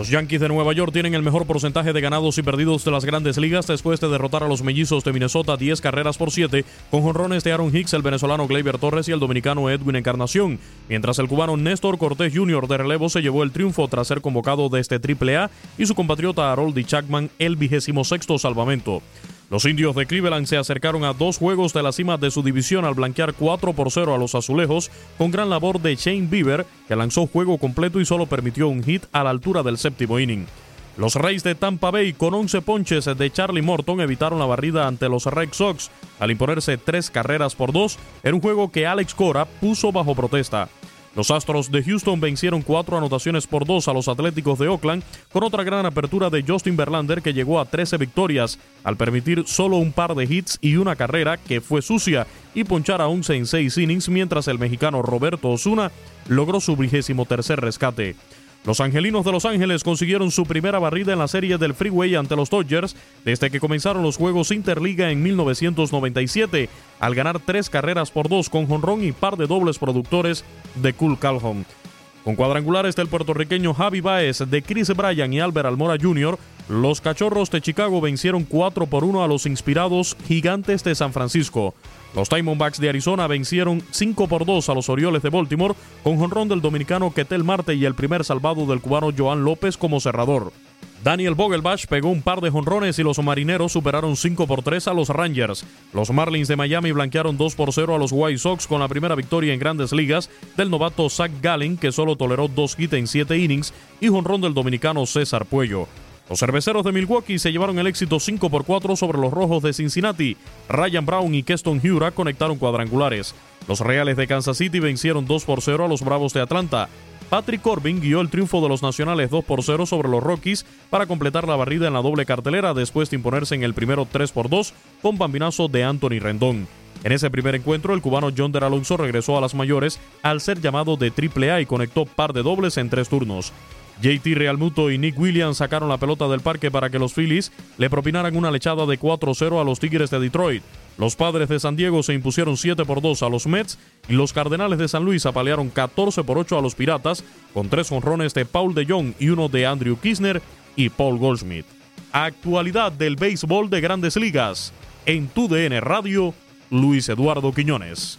Los Yankees de Nueva York tienen el mejor porcentaje de ganados y perdidos de las grandes ligas después de derrotar a los mellizos de Minnesota 10 carreras por 7 con jonrones de Aaron Hicks, el venezolano Gleyber Torres y el dominicano Edwin Encarnación, mientras el cubano Néstor Cortés Jr. de relevo se llevó el triunfo tras ser convocado desde AAA y su compatriota Haroldi Chapman el vigésimo sexto salvamento. Los indios de Cleveland se acercaron a dos juegos de la cima de su división al blanquear 4 por 0 a los azulejos, con gran labor de Shane Bieber, que lanzó juego completo y solo permitió un hit a la altura del séptimo inning. Los Reyes de Tampa Bay, con 11 ponches de Charlie Morton, evitaron la barrida ante los Red Sox al imponerse tres carreras por dos en un juego que Alex Cora puso bajo protesta. Los Astros de Houston vencieron cuatro anotaciones por dos a los Atléticos de Oakland, con otra gran apertura de Justin Verlander que llegó a 13 victorias, al permitir solo un par de hits y una carrera que fue sucia y ponchar a 11 en 6 innings, mientras el mexicano Roberto Osuna logró su vigésimo tercer rescate. Los Angelinos de Los Ángeles consiguieron su primera barrida en la serie del Freeway ante los Dodgers desde que comenzaron los Juegos Interliga en 1997, al ganar tres carreras por dos con jonrón y par de dobles productores de Cool Calhoun. Con cuadrangulares del puertorriqueño Javi Baez, de Chris Bryan y Albert Almora Jr., los Cachorros de Chicago vencieron 4 por 1 a los inspirados Gigantes de San Francisco. Los Diamondbacks de Arizona vencieron 5 por 2 a los Orioles de Baltimore con jonrón del dominicano Ketel Marte y el primer salvado del cubano Joan López como cerrador. Daniel Vogelbach pegó un par de jonrones y los marineros superaron 5 por 3 a los Rangers. Los Marlins de Miami blanquearon 2 por 0 a los White Sox con la primera victoria en grandes ligas del novato Zach Gallen, que solo toleró dos hits en 7 innings, y jonrón del dominicano César Puello. Los cerveceros de Milwaukee se llevaron el éxito 5 por 4 sobre los rojos de Cincinnati. Ryan Brown y Keston Hura conectaron cuadrangulares. Los Reales de Kansas City vencieron 2 por 0 a los Bravos de Atlanta. Patrick Corbin guió el triunfo de los Nacionales 2 por 0 sobre los Rockies para completar la barrida en la doble cartelera después de imponerse en el primero 3 por 2 con bambinazo de Anthony Rendón. En ese primer encuentro, el cubano John Der Alonso regresó a las mayores al ser llamado de AAA y conectó par de dobles en tres turnos. JT Realmuto y Nick Williams sacaron la pelota del parque para que los Phillies le propinaran una lechada de 4-0 a los Tigres de Detroit. Los padres de San Diego se impusieron 7 por 2 a los Mets y los Cardenales de San Luis apalearon 14 por 8 a los Piratas con tres honrones de Paul de Jong y uno de Andrew Kisner y Paul Goldschmidt. Actualidad del béisbol de grandes ligas. En tu DN Radio, Luis Eduardo Quiñones.